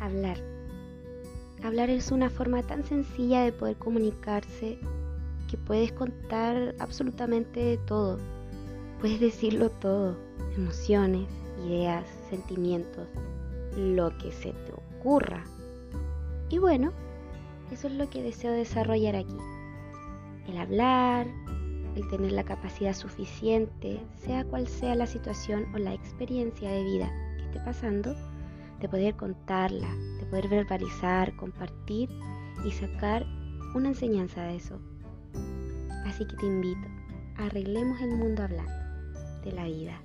hablar. Hablar es una forma tan sencilla de poder comunicarse que puedes contar absolutamente todo. Puedes decirlo todo, emociones, ideas, sentimientos, lo que se te ocurra. Y bueno, eso es lo que deseo desarrollar aquí. El hablar, el tener la capacidad suficiente, sea cual sea la situación o la experiencia de vida que esté pasando, de poder contarla, de poder verbalizar, compartir y sacar una enseñanza de eso. Así que te invito, arreglemos el mundo hablando de la vida.